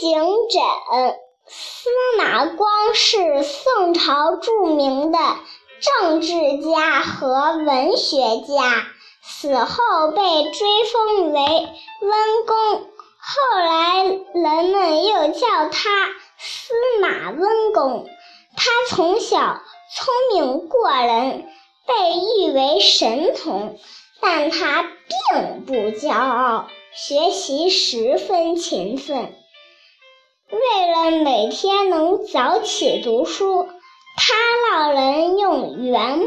景枕，司马光是宋朝著名的政治家和文学家，死后被追封为温公，后来人们又叫他司马温公。他从小聪明过人，被誉为神童，但他并不骄傲，学习十分勤奋。为了每天能早起读书，他让人用原木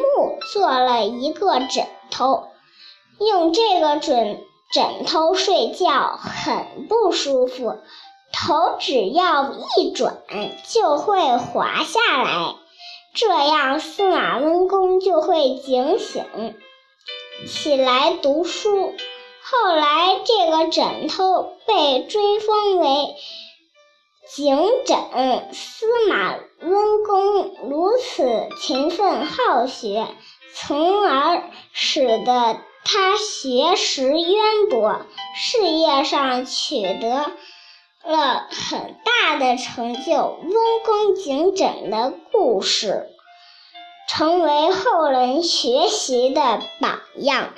做了一个枕头，用这个枕枕头睡觉很不舒服。头只要一转就会滑下来，这样司马温公就会警醒起来读书。后来这个枕头被追封为景枕。司马温公如此勤奋好学，从而使得他学识渊博，事业上取得。了很大的成就，温公警枕的故事成为后人学习的榜样。